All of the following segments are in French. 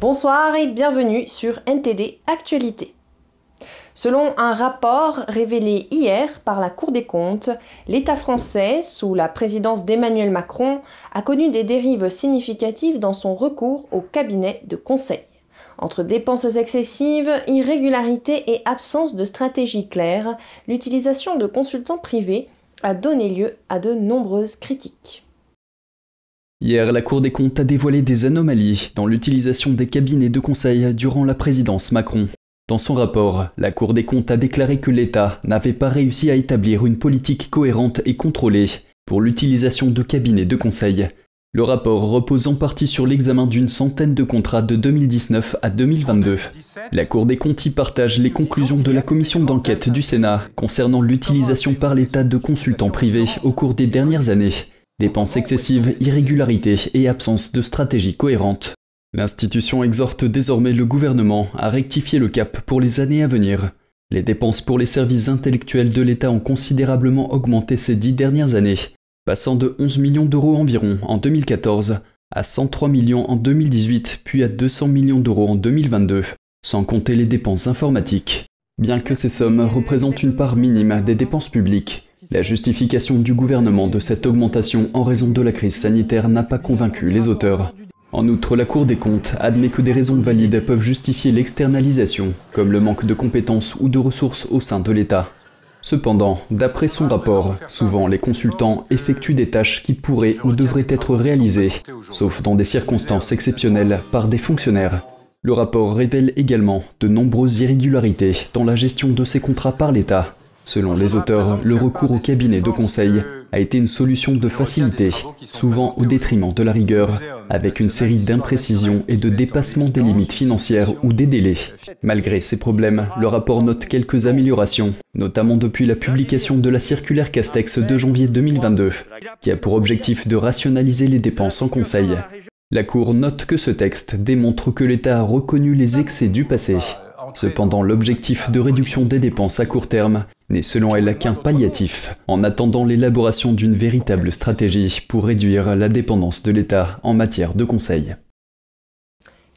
Bonsoir et bienvenue sur NTD Actualité. Selon un rapport révélé hier par la Cour des comptes, l'État français, sous la présidence d'Emmanuel Macron, a connu des dérives significatives dans son recours au cabinet de conseil. Entre dépenses excessives, irrégularités et absence de stratégie claire, l'utilisation de consultants privés a donné lieu à de nombreuses critiques. Hier, la Cour des comptes a dévoilé des anomalies dans l'utilisation des cabinets de conseil durant la présidence Macron. Dans son rapport, la Cour des comptes a déclaré que l'État n'avait pas réussi à établir une politique cohérente et contrôlée pour l'utilisation de cabinets de conseil. Le rapport repose en partie sur l'examen d'une centaine de contrats de 2019 à 2022. La Cour des comptes y partage les conclusions de la commission d'enquête du Sénat concernant l'utilisation par l'État de consultants privés au cours des dernières années dépenses excessives, irrégularités et absence de stratégie cohérente. L'institution exhorte désormais le gouvernement à rectifier le cap pour les années à venir. Les dépenses pour les services intellectuels de l'État ont considérablement augmenté ces dix dernières années, passant de 11 millions d'euros environ en 2014 à 103 millions en 2018 puis à 200 millions d'euros en 2022, sans compter les dépenses informatiques. Bien que ces sommes représentent une part minime des dépenses publiques, la justification du gouvernement de cette augmentation en raison de la crise sanitaire n'a pas convaincu les auteurs. En outre, la Cour des comptes admet que des raisons valides peuvent justifier l'externalisation, comme le manque de compétences ou de ressources au sein de l'État. Cependant, d'après son rapport, souvent les consultants effectuent des tâches qui pourraient ou devraient être réalisées, sauf dans des circonstances exceptionnelles, par des fonctionnaires. Le rapport révèle également de nombreuses irrégularités dans la gestion de ces contrats par l'État, Selon les auteurs, le recours au cabinet de conseil a été une solution de facilité, souvent au détriment de la rigueur, avec une série d'imprécisions et de dépassements des limites financières ou des délais. Malgré ces problèmes, le rapport note quelques améliorations, notamment depuis la publication de la circulaire Castex de janvier 2022, qui a pour objectif de rationaliser les dépenses en conseil. La Cour note que ce texte démontre que l'État a reconnu les excès du passé. Cependant, l'objectif de réduction des dépenses à court terme n'est selon elle qu'un palliatif, en attendant l'élaboration d'une véritable stratégie pour réduire la dépendance de l'État en matière de conseil.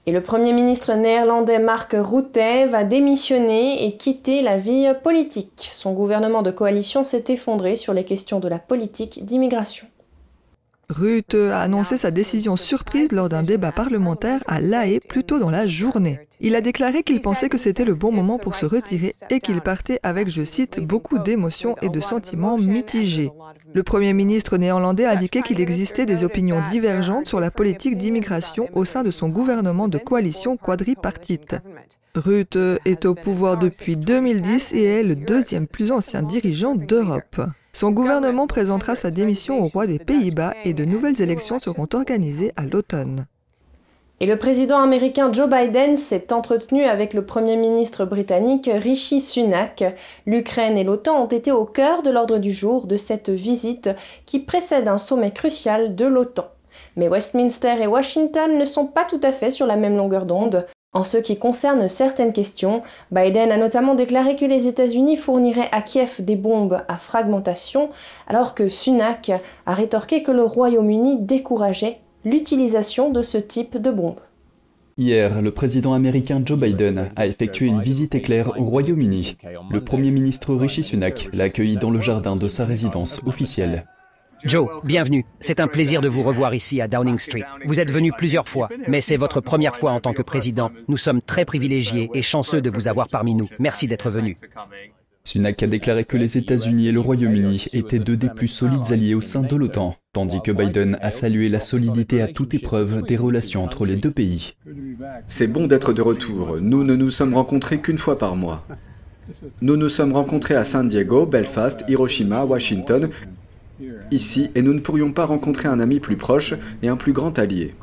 Et le Premier ministre néerlandais Mark Rutte va démissionner et quitter la vie politique. Son gouvernement de coalition s'est effondré sur les questions de la politique d'immigration. Rutte a annoncé sa décision surprise lors d'un débat parlementaire à La Haye plus tôt dans la journée. Il a déclaré qu'il pensait que c'était le bon moment pour se retirer et qu'il partait avec, je cite, beaucoup d'émotions et de sentiments mitigés. Le Premier ministre néerlandais a indiqué qu'il existait des opinions divergentes sur la politique d'immigration au sein de son gouvernement de coalition quadripartite. Rutte est au pouvoir depuis 2010 et est le deuxième plus ancien dirigeant d'Europe. Son gouvernement présentera sa démission au roi des Pays-Bas et de nouvelles élections seront organisées à l'automne. Et le président américain Joe Biden s'est entretenu avec le Premier ministre britannique Rishi Sunak. L'Ukraine et l'OTAN ont été au cœur de l'ordre du jour de cette visite qui précède un sommet crucial de l'OTAN. Mais Westminster et Washington ne sont pas tout à fait sur la même longueur d'onde. En ce qui concerne certaines questions, Biden a notamment déclaré que les États-Unis fourniraient à Kiev des bombes à fragmentation, alors que Sunak a rétorqué que le Royaume-Uni décourageait l'utilisation de ce type de bombes. Hier, le président américain Joe Biden a effectué une visite éclair au Royaume-Uni. Le Premier ministre Rishi Sunak l'a accueilli dans le jardin de sa résidence officielle. Joe, bienvenue. C'est un plaisir de vous revoir ici à Downing Street. Vous êtes venu plusieurs fois, mais c'est votre première fois en tant que président. Nous sommes très privilégiés et chanceux de vous avoir parmi nous. Merci d'être venu. Sunak a déclaré que les États-Unis et le Royaume-Uni étaient deux des plus solides alliés au sein de l'OTAN, tandis que Biden a salué la solidité à toute épreuve des relations entre les deux pays. C'est bon d'être de retour. Nous ne nous sommes rencontrés qu'une fois par mois. Nous nous sommes rencontrés à San Diego, Belfast, Hiroshima, Washington ici et nous ne pourrions pas rencontrer un ami plus proche et un plus grand allié.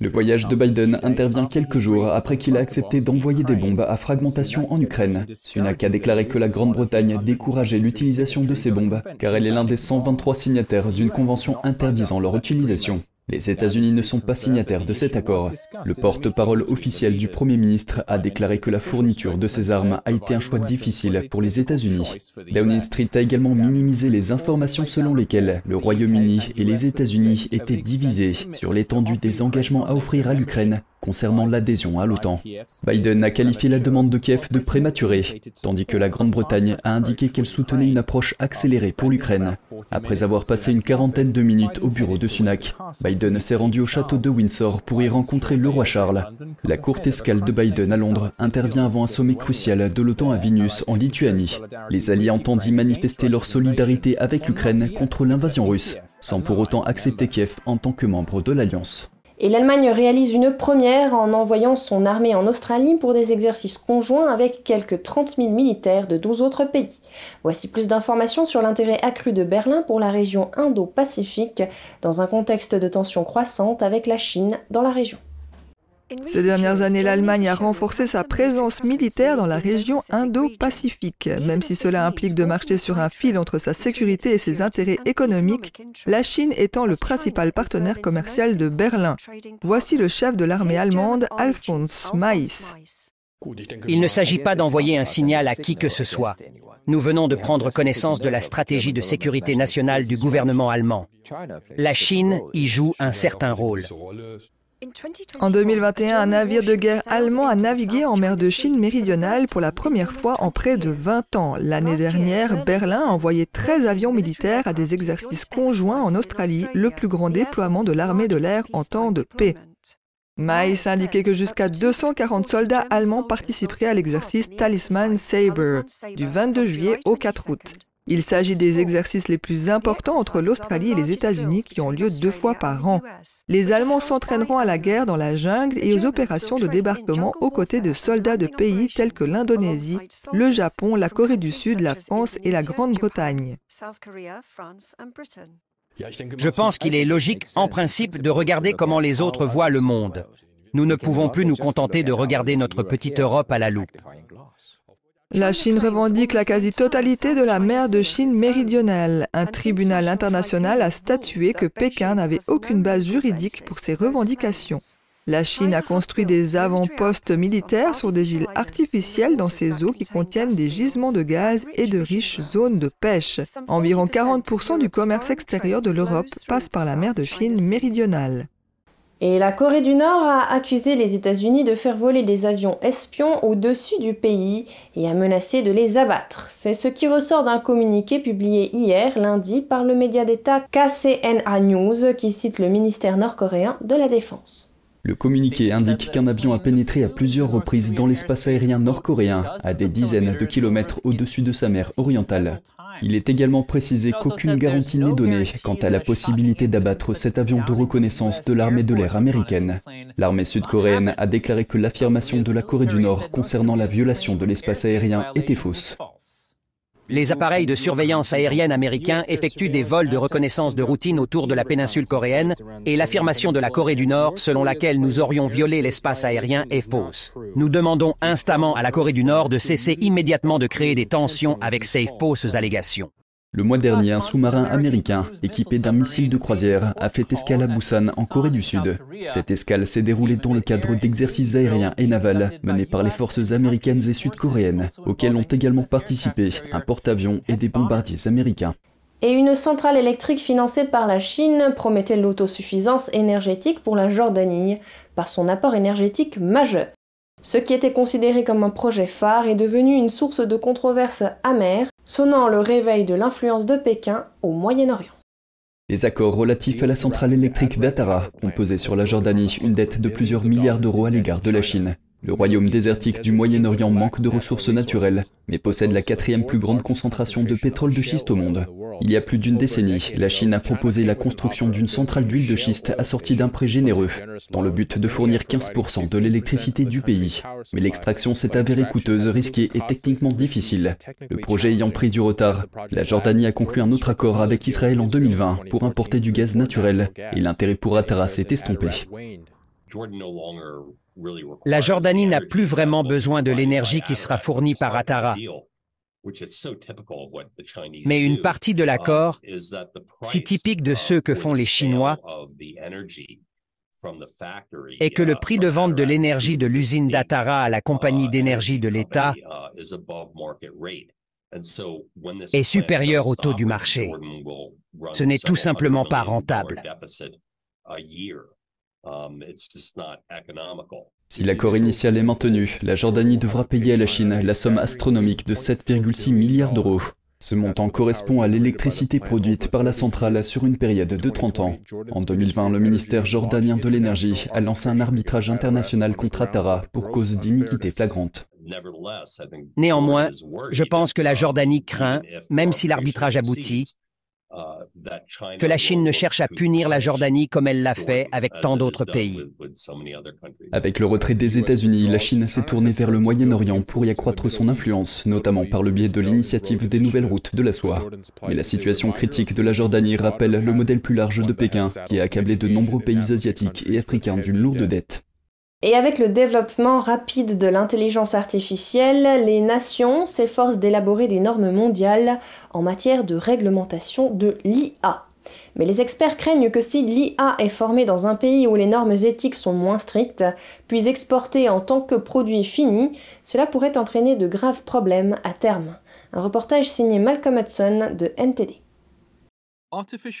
Le voyage de Biden intervient quelques jours après qu'il a accepté d'envoyer des bombes à fragmentation en Ukraine. Sunak a déclaré que la Grande-Bretagne décourageait l'utilisation de ces bombes, car elle est l'un des 123 signataires d'une convention interdisant leur utilisation. Les États-Unis ne sont pas signataires de cet accord. Le porte-parole officiel du Premier ministre a déclaré que la fourniture de ces armes a été un choix difficile pour les États-Unis. Downing Street a également minimisé les informations selon lesquelles le Royaume-Uni et les États-Unis étaient divisés sur l'étendue des engagements à offrir à l'Ukraine concernant l'adhésion à l'OTAN. Biden a qualifié la demande de Kiev de prématurée, tandis que la Grande-Bretagne a indiqué qu'elle soutenait une approche accélérée pour l'Ukraine. Après avoir passé une quarantaine de minutes au bureau de Sunak, Biden s'est rendu au château de Windsor pour y rencontrer le roi Charles. La courte escale de Biden à Londres intervient avant un sommet crucial de l'OTAN à Vilnius en Lituanie. Les alliés entendent y manifester leur solidarité avec l'Ukraine contre l'invasion russe, sans pour autant accepter Kiev en tant que membre de l'Alliance. Et l'Allemagne réalise une première en envoyant son armée en Australie pour des exercices conjoints avec quelques 30 000 militaires de 12 autres pays. Voici plus d'informations sur l'intérêt accru de Berlin pour la région Indo-Pacifique dans un contexte de tensions croissantes avec la Chine dans la région. Ces dernières années, l'Allemagne a renforcé sa présence militaire dans la région Indo-Pacifique. Même si cela implique de marcher sur un fil entre sa sécurité et ses intérêts économiques, la Chine étant le principal partenaire commercial de Berlin. Voici le chef de l'armée allemande, Alphonse Maïs. Il ne s'agit pas d'envoyer un signal à qui que ce soit. Nous venons de prendre connaissance de la stratégie de sécurité nationale du gouvernement allemand. La Chine y joue un certain rôle. En 2021, un navire de guerre allemand a navigué en mer de Chine méridionale pour la première fois en près de 20 ans. L'année dernière, Berlin a envoyé 13 avions militaires à des exercices conjoints en Australie, le plus grand déploiement de l'armée de l'air en temps de paix. Maïs indiquait que jusqu'à 240 soldats allemands participeraient à l'exercice Talisman Sabre du 22 juillet au 4 août. Il s'agit des exercices les plus importants entre l'Australie et les États-Unis qui ont lieu deux fois par an. Les Allemands s'entraîneront à la guerre dans la jungle et aux opérations de débarquement aux côtés de soldats de pays tels que l'Indonésie, le Japon, la Corée du Sud, la France et la Grande-Bretagne. Je pense qu'il est logique, en principe, de regarder comment les autres voient le monde. Nous ne pouvons plus nous contenter de regarder notre petite Europe à la loupe. La Chine revendique la quasi-totalité de la mer de Chine méridionale. Un tribunal international a statué que Pékin n'avait aucune base juridique pour ses revendications. La Chine a construit des avant-postes militaires sur des îles artificielles dans ces eaux qui contiennent des gisements de gaz et de riches zones de pêche. Environ 40% du commerce extérieur de l'Europe passe par la mer de Chine méridionale. Et la Corée du Nord a accusé les États-Unis de faire voler des avions espions au-dessus du pays et a menacé de les abattre. C'est ce qui ressort d'un communiqué publié hier, lundi, par le média d'État KCNA News qui cite le ministère nord-coréen de la Défense. Le communiqué indique qu'un avion a pénétré à plusieurs reprises dans l'espace aérien nord-coréen, à des dizaines de kilomètres au-dessus de sa mer orientale. Il est également précisé qu'aucune garantie n'est donnée quant à la possibilité d'abattre cet avion de reconnaissance de l'armée de l'air américaine. L'armée sud-coréenne a déclaré que l'affirmation de la Corée du Nord concernant la violation de l'espace aérien était fausse. Les appareils de surveillance aérienne américains effectuent des vols de reconnaissance de routine autour de la péninsule coréenne et l'affirmation de la Corée du Nord selon laquelle nous aurions violé l'espace aérien est fausse. Nous demandons instamment à la Corée du Nord de cesser immédiatement de créer des tensions avec ces fausses allégations. Le mois dernier, un sous-marin américain, équipé d'un missile de croisière, a fait escale à Busan, en Corée du Sud. Cette escale s'est déroulée dans le cadre d'exercices aériens et navals menés par les forces américaines et sud-coréennes, auxquels ont également participé un porte-avions et des bombardiers américains. Et une centrale électrique financée par la Chine promettait l'autosuffisance énergétique pour la Jordanie par son apport énergétique majeur. Ce qui était considéré comme un projet phare est devenu une source de controverses amères, sonnant le réveil de l'influence de Pékin au Moyen-Orient. Les accords relatifs à la centrale électrique d'Atara ont pesé sur la Jordanie une dette de plusieurs milliards d'euros à l'égard de la Chine. Le royaume désertique du Moyen-Orient manque de ressources naturelles, mais possède la quatrième plus grande concentration de pétrole de schiste au monde. Il y a plus d'une décennie, la Chine a proposé la construction d'une centrale d'huile de schiste assortie d'un prêt généreux, dans le but de fournir 15% de l'électricité du pays. Mais l'extraction s'est avérée coûteuse, risquée et techniquement difficile. Le projet ayant pris du retard, la Jordanie a conclu un autre accord avec Israël en 2020 pour importer du gaz naturel, et l'intérêt pour Atara s'est estompé. La Jordanie n'a plus vraiment besoin de l'énergie qui sera fournie par Atara. Mais une partie de l'accord, si typique de ceux que font les Chinois, est que le prix de vente de l'énergie de l'usine d'Atara à la compagnie d'énergie de l'État est supérieur au taux du marché. Ce n'est tout simplement pas rentable. Si l'accord initial est maintenu, la Jordanie devra payer à la Chine la somme astronomique de 7,6 milliards d'euros. Ce montant correspond à l'électricité produite par la centrale sur une période de 30 ans. En 2020, le ministère jordanien de l'énergie a lancé un arbitrage international contre Atara pour cause d'iniquité flagrante. Néanmoins, je pense que la Jordanie craint, même si l'arbitrage aboutit, que la Chine ne cherche à punir la Jordanie comme elle l'a fait avec tant d'autres pays. Avec le retrait des États-Unis, la Chine s'est tournée vers le Moyen-Orient pour y accroître son influence, notamment par le biais de l'initiative des nouvelles routes de la soie. Mais la situation critique de la Jordanie rappelle le modèle plus large de Pékin, qui a accablé de nombreux pays asiatiques et africains d'une lourde dette. Et avec le développement rapide de l'intelligence artificielle, les nations s'efforcent d'élaborer des normes mondiales en matière de réglementation de l'IA. Mais les experts craignent que si l'IA est formée dans un pays où les normes éthiques sont moins strictes, puis exportée en tant que produit fini, cela pourrait entraîner de graves problèmes à terme. Un reportage signé Malcolm Hudson de NTD.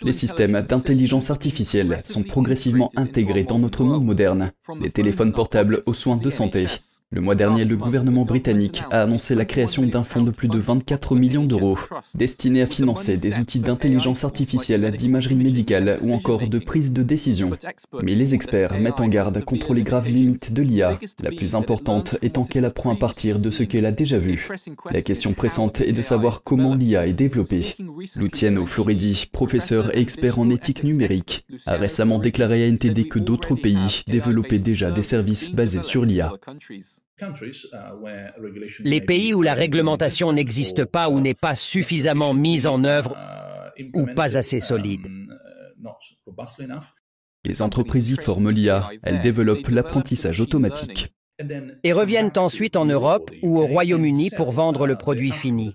Les systèmes d'intelligence artificielle sont progressivement intégrés dans notre monde moderne, les téléphones portables aux soins de santé, le mois dernier, le gouvernement britannique a annoncé la création d'un fonds de plus de 24 millions d'euros, destiné à financer des outils d'intelligence artificielle, d'imagerie médicale ou encore de prise de décision. Mais les experts mettent en garde contre les graves limites de l'IA, la plus importante étant qu'elle apprend à partir de ce qu'elle a déjà vu. La question pressante est de savoir comment l'IA est développée. Luciano Floridi, professeur et expert en éthique numérique, a récemment déclaré à NTD que d'autres pays développaient déjà des services basés sur l'IA. Les pays où la réglementation n'existe pas ou n'est pas suffisamment mise en œuvre ou pas assez solide. Les entreprises y forment l'IA, elles développent l'apprentissage automatique. Et reviennent ensuite en Europe ou au Royaume-Uni pour vendre le produit fini.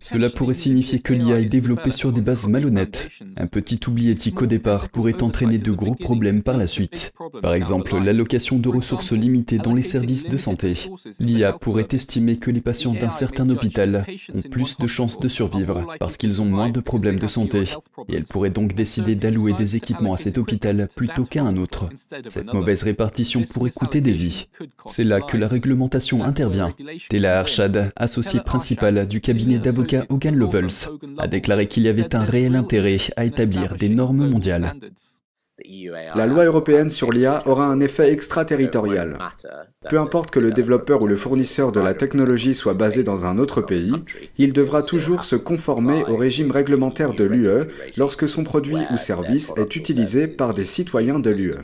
Cela pourrait signifier que l'IA est développée sur des bases malhonnêtes. Un petit oubli éthique au départ pourrait entraîner de gros problèmes par la suite. Par exemple, l'allocation de ressources limitées dans les services de santé. L'IA pourrait estimer que les patients d'un certain hôpital ont plus de chances de survivre parce qu'ils ont moins de problèmes de santé. Et elle pourrait donc décider d'allouer des équipements à cet hôpital plutôt qu'à un autre. Cette mauvaise répartition pourrait coûter des vies. C'est là que la réglementation intervient. Tela Arshad, associé principal du cabinet d'avocats Hogan Lovells, a déclaré qu'il y avait un réel intérêt à établir des normes mondiales. La loi européenne sur l'IA aura un effet extraterritorial. Peu importe que le développeur ou le fournisseur de la technologie soit basé dans un autre pays, il devra toujours se conformer au régime réglementaire de l'UE lorsque son produit ou service est utilisé par des citoyens de l'UE.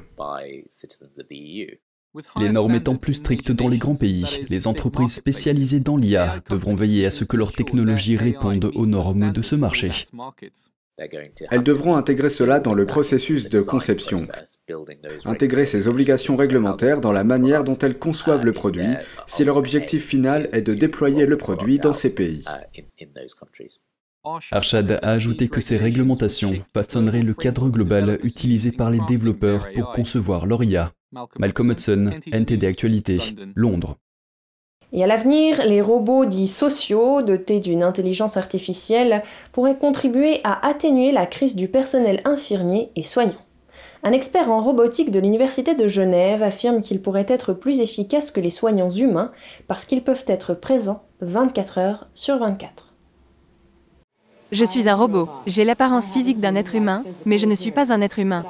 Les normes étant plus strictes dans les grands pays, les entreprises spécialisées dans l'IA devront veiller à ce que leurs technologies répondent aux normes de ce marché. Elles devront intégrer cela dans le processus de conception, intégrer ces obligations réglementaires dans la manière dont elles conçoivent le produit, si leur objectif final est de déployer le produit dans ces pays. Arshad a ajouté que ces réglementations façonneraient le cadre global utilisé par les développeurs pour concevoir leur IA. Malcolm Hudson, NTD Actualité, Londres. Et à l'avenir, les robots dits sociaux, dotés d'une intelligence artificielle, pourraient contribuer à atténuer la crise du personnel infirmier et soignant. Un expert en robotique de l'Université de Genève affirme qu'ils pourraient être plus efficaces que les soignants humains parce qu'ils peuvent être présents 24 heures sur 24. Je suis un robot. J'ai l'apparence physique d'un être humain, mais je ne suis pas un être humain.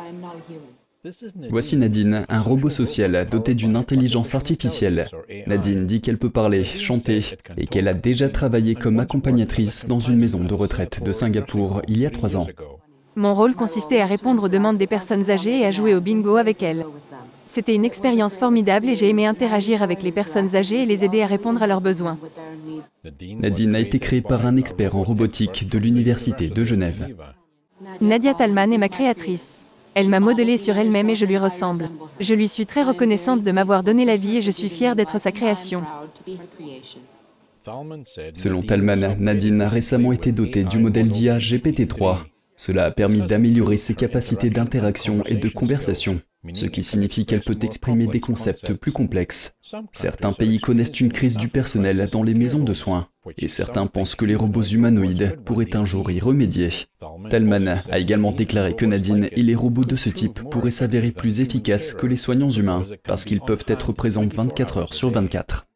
Voici Nadine, un robot social doté d'une intelligence artificielle. Nadine dit qu'elle peut parler, chanter et qu'elle a déjà travaillé comme accompagnatrice dans une maison de retraite de Singapour il y a trois ans. Mon rôle consistait à répondre aux demandes des personnes âgées et à jouer au bingo avec elles. C'était une expérience formidable et j'ai aimé interagir avec les personnes âgées et les aider à répondre à leurs besoins. Nadine a été créée par un expert en robotique de l'Université de Genève. Nadia Talman est ma créatrice. Elle m'a modelé sur elle-même et je lui ressemble. Je lui suis très reconnaissante de m'avoir donné la vie et je suis fière d'être sa création. Selon Talman, Nadine a récemment été dotée du modèle d'IA GPT-3. Cela a permis d'améliorer ses capacités d'interaction et de conversation, ce qui signifie qu'elle peut exprimer des concepts plus complexes. Certains pays connaissent une crise du personnel dans les maisons de soins, et certains pensent que les robots humanoïdes pourraient un jour y remédier. Talman a également déclaré que Nadine et les robots de ce type pourraient s'avérer plus efficaces que les soignants humains, parce qu'ils peuvent être présents 24 heures sur 24.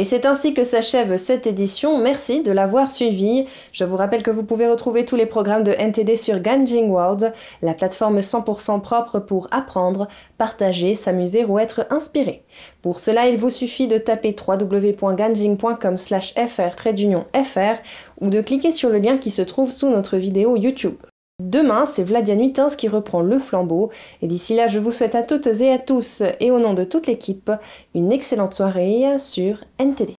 Et c'est ainsi que s'achève cette édition. Merci de l'avoir suivi. Je vous rappelle que vous pouvez retrouver tous les programmes de NTD sur Ganjing World, la plateforme 100% propre pour apprendre, partager, s'amuser ou être inspiré. Pour cela, il vous suffit de taper www.ganjing.com/fr ou de cliquer sur le lien qui se trouve sous notre vidéo YouTube. Demain, c'est Vladia Nuitins qui reprend le flambeau. Et d'ici là, je vous souhaite à toutes et à tous, et au nom de toute l'équipe, une excellente soirée sur NTD.